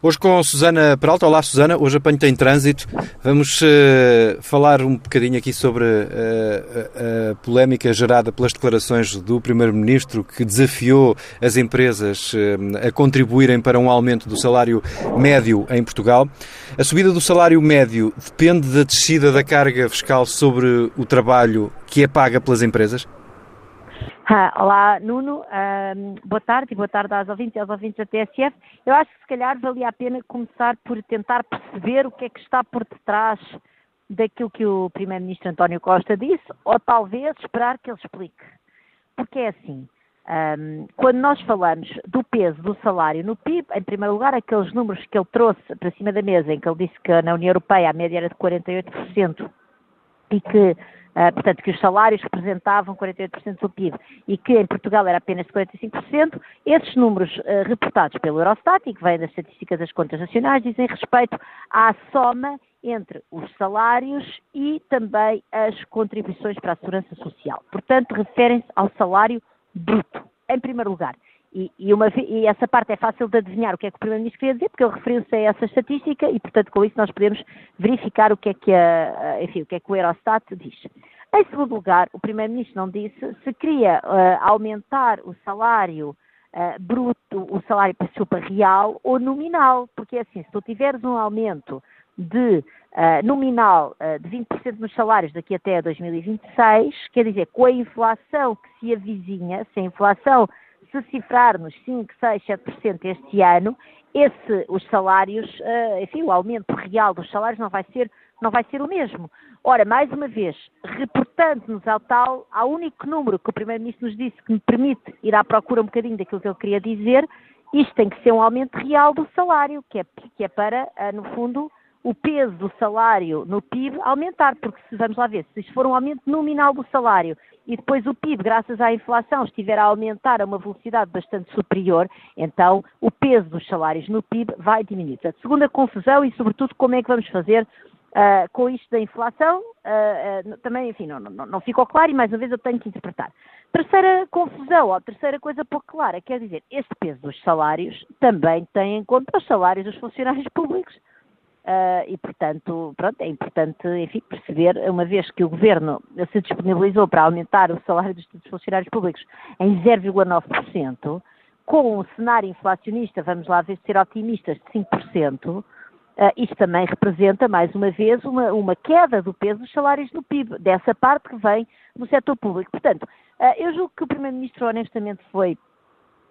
Hoje com Susana Peralta. Olá, Susana. Hoje apanho-te em trânsito. Vamos uh, falar um bocadinho aqui sobre uh, a, a, polémica gerada pelas declarações do Primeiro-Ministro que desafiou as empresas uh, a contribuírem para um aumento do salário médio em Portugal. A subida do salário médio depende da descida da carga fiscal sobre o trabalho que é paga pelas empresas? Olá, Nuno. boa tarde e boa tarde aos ouvintes e aos ouvintes da TSF. Eu acho que se calhar valia a pena começar por tentar perceber o que é que está por detrás daquilo que o Primeiro-Ministro António Costa disse, ou talvez esperar que ele explique. Porque é assim, um, quando nós falamos do peso do salário no PIB, em primeiro lugar, aqueles números que ele trouxe para cima da mesa, em que ele disse que na União Europeia a média era de 48% e que Uh, portanto, que os salários representavam 48% do PIB e que em Portugal era apenas 45%, esses números uh, reportados pelo Eurostat e que vêm das estatísticas das contas nacionais dizem respeito à soma entre os salários e também as contribuições para a segurança social. Portanto, referem-se ao salário bruto, em primeiro lugar. E, e, uma, e, essa parte é fácil de adivinhar o que é que o Primeiro-Ministro queria dizer, porque ele referiu-se a essa estatística e, portanto, com isso nós podemos verificar o que é que, a, enfim, o, que, é que o Eurostat diz. Em segundo lugar, o Primeiro-Ministro não disse se queria uh, aumentar o salário uh, bruto, o salário para real ou nominal, porque é assim, se tu tiveres um aumento de uh, nominal de 20% nos salários daqui até 2026, quer dizer, com a inflação que se avizinha, se a inflação se cifrar nos 5, 6, 7% este ano, esse, os salários, enfim, o aumento real dos salários não vai ser, não vai ser o mesmo. Ora, mais uma vez, reportando-nos ao tal, ao único número que o Primeiro-Ministro nos disse que me permite ir à procura um bocadinho daquilo que ele queria dizer, isto tem que ser um aumento real do salário, que é, que é para, uh, no fundo, o peso do salário no PIB aumentar, porque se vamos lá ver, se for um aumento nominal do salário e depois o PIB, graças à inflação, estiver a aumentar a uma velocidade bastante superior, então o peso dos salários no PIB vai diminuir. Portanto, segunda confusão e, sobretudo, como é que vamos fazer uh, com isto da inflação, uh, uh, também, enfim, não, não, não, ficou claro e, mais uma vez, eu tenho que interpretar. Terceira confusão, ou terceira coisa pouco clara, quer dizer, este peso dos salários também tem em conta os salários dos funcionários públicos. E, portanto, pronto, é importante, enfim, perceber, uma vez que o Governo se disponibilizou para aumentar o salário dos funcionários públicos em 0,9%, com um cenário inflacionista, vamos lá ver ser otimistas, de 5%, uh, isto também representa, mais uma vez, uma, uma, queda do peso dos salários no PIB, dessa parte que vem do setor público. Portanto, uh, eu julgo que o Primeiro-Ministro, honestamente, foi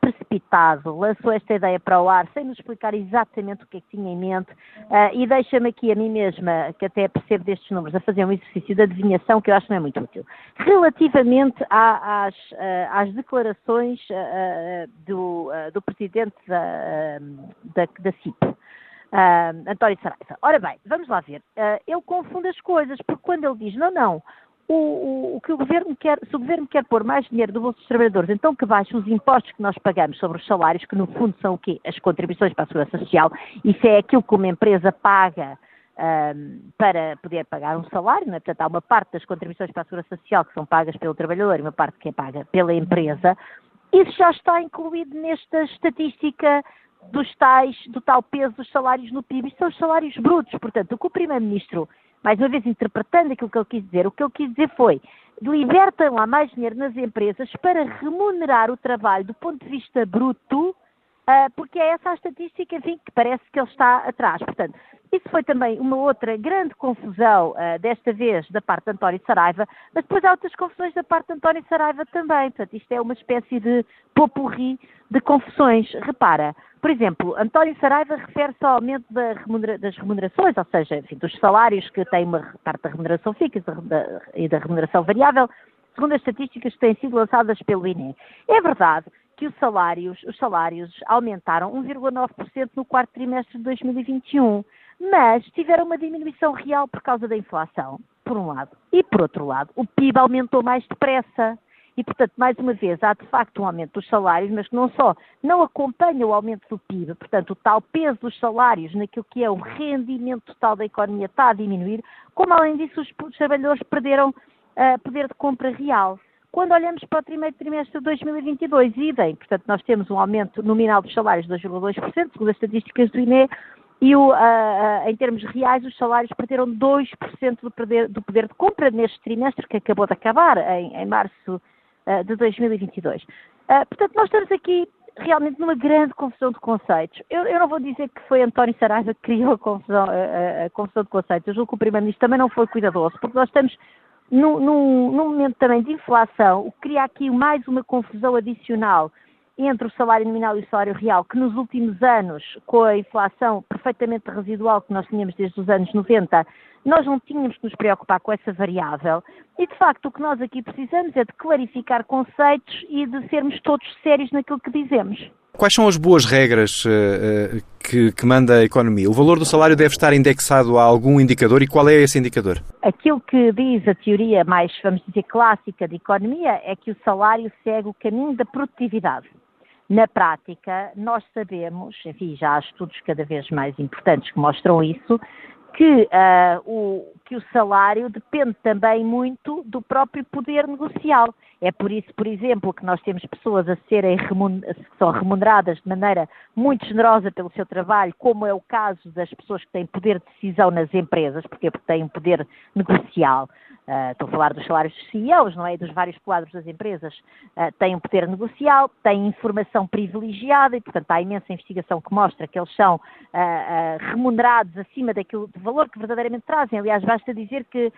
precipitado, lançou esta ideia para o ar sem nos explicar exatamente o que é que tinha em mente uh, e deixa-me aqui a mim mesma, que até percebo destes números, a fazer um exercício de adivinhação que eu acho que não é muito útil. Relativamente às, uh, às, declarações uh, do, do, presidente da, da, da CIP, António Saraiva. Ora bem, vamos lá ver. ele confunde as coisas, porque quando ele diz não, não, o, o, o, que o governo quer, se o governo quer pôr mais dinheiro do bolso dos trabalhadores, então que baixe os impostos que nós pagamos sobre os salários, que no fundo são o quê? As contribuições para a segurança social, isso é aquilo que uma empresa paga um, para poder pagar um salário, né? portanto há uma parte das contribuições para a segurança social que são pagas pelo trabalhador e uma parte que é paga pela empresa, isso já está incluído nesta estatística dos tais, do tal peso dos salários no PIB, isso são os salários brutos, portanto o que o Primeiro-Ministro mais uma vez interpretando aquilo que ele quis dizer, o que ele quis dizer foi libertem lá mais dinheiro nas empresas para remunerar o trabalho do ponto de vista bruto, uh, porque é essa a estatística, enfim, que parece que ele está atrás. Portanto, isso foi também uma outra grande confusão, uh, desta vez da parte de António Saraiva, mas depois há outras confusões da parte de António Saraiva também. Portanto, isto é uma espécie de popurri de confusões. Repara, por exemplo, António Saraiva refere-se ao aumento da remunera das remunerações, ou seja, enfim, dos salários que têm uma parte da remuneração fixa e da remuneração variável, segundo as estatísticas que têm sido lançadas pelo INE. É verdade que os salários, os salários aumentaram 1,9% no quarto trimestre de 2021, mas tiveram uma diminuição real por causa da inflação, por um lado. E por outro lado, o PIB aumentou mais depressa. E, portanto, mais uma vez, há de facto um aumento dos salários, mas que não só não acompanha o aumento do PIB, portanto, o tal peso dos salários naquilo que é o rendimento total da economia está a diminuir, como além disso os, trabalhadores perderam uh, poder de compra real. quando olhamos para o primeiro trimestre de 2022, idem, portanto, nós temos um aumento nominal dos salários de 2,2%, segundo as estatísticas do INE, e o, uh, uh, em termos reais os salários perderam 2% do poder, do poder de compra neste trimestre que acabou de acabar, em, em março uh, de 2022. portanto, nós estamos aqui realmente numa grande confusão de conceitos. Eu, eu, não vou dizer que foi António Saraiva que criou a confusão, a, a confusão de conceitos. Eu julgo que o Primeiro-Ministro também não foi cuidadoso, porque nós estamos num, num, num, momento também de inflação, o que cria aqui mais uma confusão adicional entre o salário nominal e o salário real, que nos últimos anos, com a inflação perfeitamente residual que nós tínhamos desde os anos 90, nós não tínhamos que nos preocupar com essa variável. E, de facto, o que nós aqui precisamos é de clarificar conceitos e de sermos todos sérios naquilo que dizemos. Quais são as boas regras uh, que, que, manda a economia? O valor do salário deve estar indexado a algum indicador e qual é esse indicador? Aquilo que diz a teoria mais, vamos dizer, clássica de economia é que o salário segue o caminho da produtividade. Na prática, nós sabemos, enfim, já há estudos cada vez mais importantes que mostram isso, que, uh, o, que o salário depende também muito do próprio poder negocial. É por isso, por exemplo, que nós temos pessoas a serem que são remuneradas de maneira muito generosa pelo seu trabalho, como é o caso das pessoas que têm poder de decisão nas empresas, porque têm um poder negocial. Uh, estou a falar dos salários dos CEOs, não é? Dos vários quadros das empresas. Uh, têm um poder negocial, têm informação privilegiada e, portanto, há imensa investigação que mostra que eles são uh, remunerados acima daquilo do valor que verdadeiramente trazem. Aliás, basta dizer que,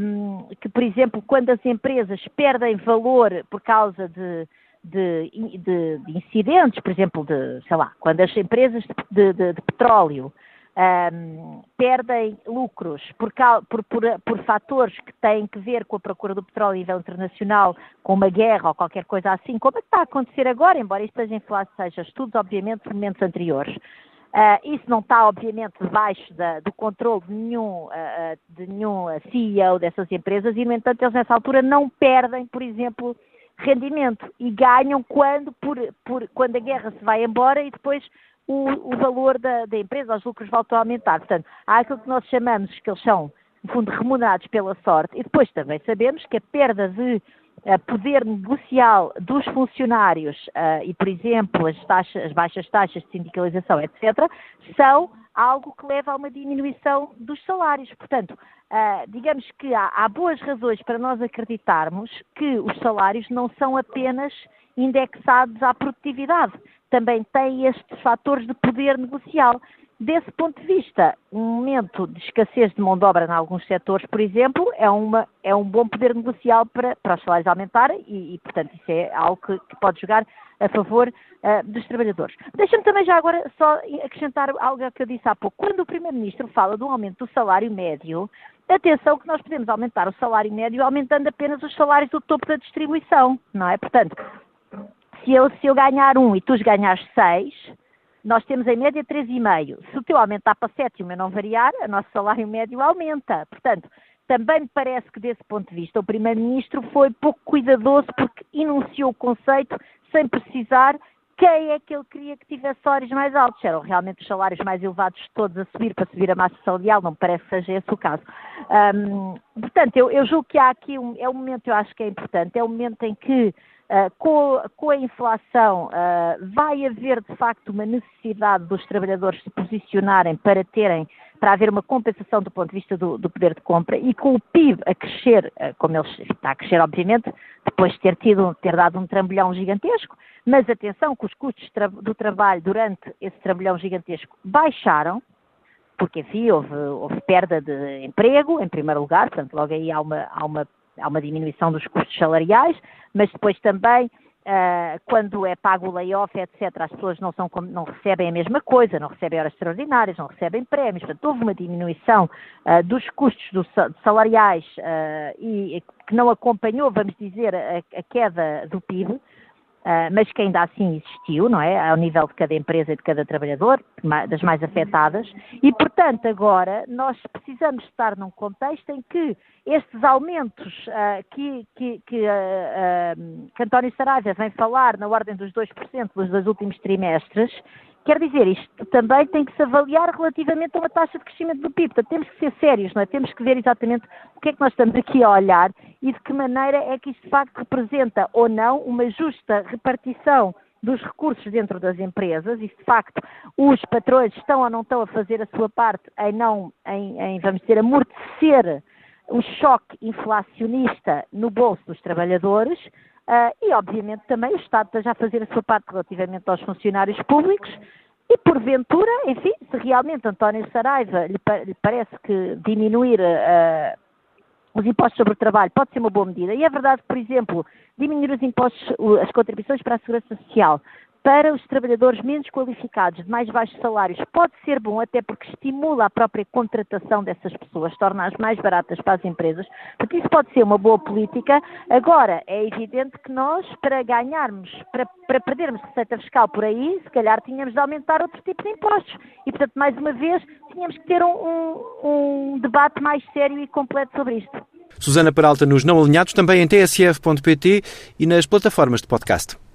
um, que, por exemplo, quando as empresas perdem valor por causa de de, de, de, incidentes, por exemplo, de, sei lá, quando as empresas de, de petróleo um, perdem lucros por, por, por, por, fatores que têm que ver com a procura do petróleo a nível internacional, com uma guerra ou qualquer coisa assim, como é que está a acontecer agora, embora isto esteja em flash, seja estudos, obviamente, de momentos anteriores. Uh, isso não está, obviamente, debaixo da, do controle de nenhum, uh, de nenhum CEO dessas empresas e, no entanto, eles nessa altura não perdem, por exemplo, rendimento e ganham quando, por, por, quando a guerra se vai embora e depois o, o valor da, da, empresa, os lucros voltam a aumentar. Portanto, há aquilo que nós chamamos que eles são, no fundo, remunerados pela sorte, e depois também sabemos que a perda de uh, poder negocial dos funcionários uh, e, por exemplo, as, taxas, as baixas taxas de sindicalização, etc., são algo que leva a uma diminuição dos salários. Portanto, uh, digamos que há, há boas razões para nós acreditarmos que os salários não são apenas indexados à produtividade também tem estes fatores de poder negocial. Desse ponto de vista, um momento de escassez de mão de obra em alguns setores, por exemplo, é, uma, é um bom poder negocial para, para os salários aumentarem e, e, portanto, isso é algo que, que pode jogar a favor uh, dos trabalhadores. Deixa-me também já agora só acrescentar algo que eu disse há pouco. Quando o Primeiro-Ministro fala do aumento do salário médio, atenção que nós podemos aumentar o salário médio aumentando apenas os salários do topo da distribuição, não é? Portanto, eu, se eu ganhar um e tu ganhares seis, nós temos em média 3,5. Se o teu aumentar para 7 e o meu não variar, o nosso salário médio aumenta. Portanto, também me parece que desse ponto de vista o Primeiro-Ministro foi pouco cuidadoso porque enunciou o conceito sem precisar quem é que ele queria que tivesse salários mais altos. Eram realmente os salários mais elevados de todos a subir para subir a massa salarial, não me parece que seja esse o caso. Portanto, eu, eu julgo que há aqui um, é um momento, eu acho que é importante, é um momento em que Uh, com, com, a inflação, uh, vai haver de facto uma necessidade dos trabalhadores se posicionarem para terem, para haver uma compensação do ponto de vista do, do poder de compra e com o PIB a crescer, uh, como ele está a crescer, obviamente, depois de ter tido, ter dado um trambolhão gigantesco, mas atenção que os custos tra do trabalho durante esse trambolhão gigantesco baixaram, porque enfim, houve, houve perda de emprego, em primeiro lugar, portanto logo aí há uma, há uma há uma diminuição dos custos salariais, mas depois também Uh, quando é pago o layoff, etc., as pessoas não, são, não, recebem a mesma coisa, não recebem horas extraordinárias, não recebem prémios, portanto, houve uma diminuição uh, dos custos do, salariais uh, e que não acompanhou, vamos dizer, a, a queda do PIB, Uh, mas que ainda assim existiu, não é? Ao nível de cada empresa e de cada trabalhador, das mais afetadas, e portanto agora nós precisamos estar num contexto em que estes aumentos uh, que, que, que, uh, que, António Saraiva vem falar na ordem dos 2% dos dois últimos trimestres, Quer dizer, isto também tem que se avaliar relativamente a uma taxa de crescimento do PIB. Portanto, temos que ser sérios, não é? Temos que ver exatamente o que é que nós estamos aqui a olhar e de que maneira é que isto de facto representa ou não uma justa repartição dos recursos dentro das empresas e se de facto os patrões estão ou não estão a fazer a sua parte em não, em, em vamos dizer, amortecer o choque inflacionista no bolso dos trabalhadores uh, e, obviamente, também o Estado está já a fazer a sua parte relativamente aos funcionários públicos e, porventura, enfim, se realmente António Saraiva lhe, lhe parece que diminuir uh, os impostos sobre o trabalho pode ser uma boa medida. E é verdade que, por exemplo, diminuir os impostos, as contribuições para a segurança social para os trabalhadores menos qualificados, de mais baixos salários, pode ser bom, até porque estimula a própria contratação dessas pessoas, torna-as mais baratas para as empresas. Portanto, isso pode ser uma boa política. Agora, é evidente que nós, para ganharmos, para, para perdermos receita fiscal por aí, se calhar tínhamos de aumentar outro tipo de impostos. E, portanto, mais uma vez, tínhamos que ter um, um, um debate mais sério e completo sobre isto. Susana Peralta nos Não Alinhados, também em tsf.pt e nas plataformas de podcast.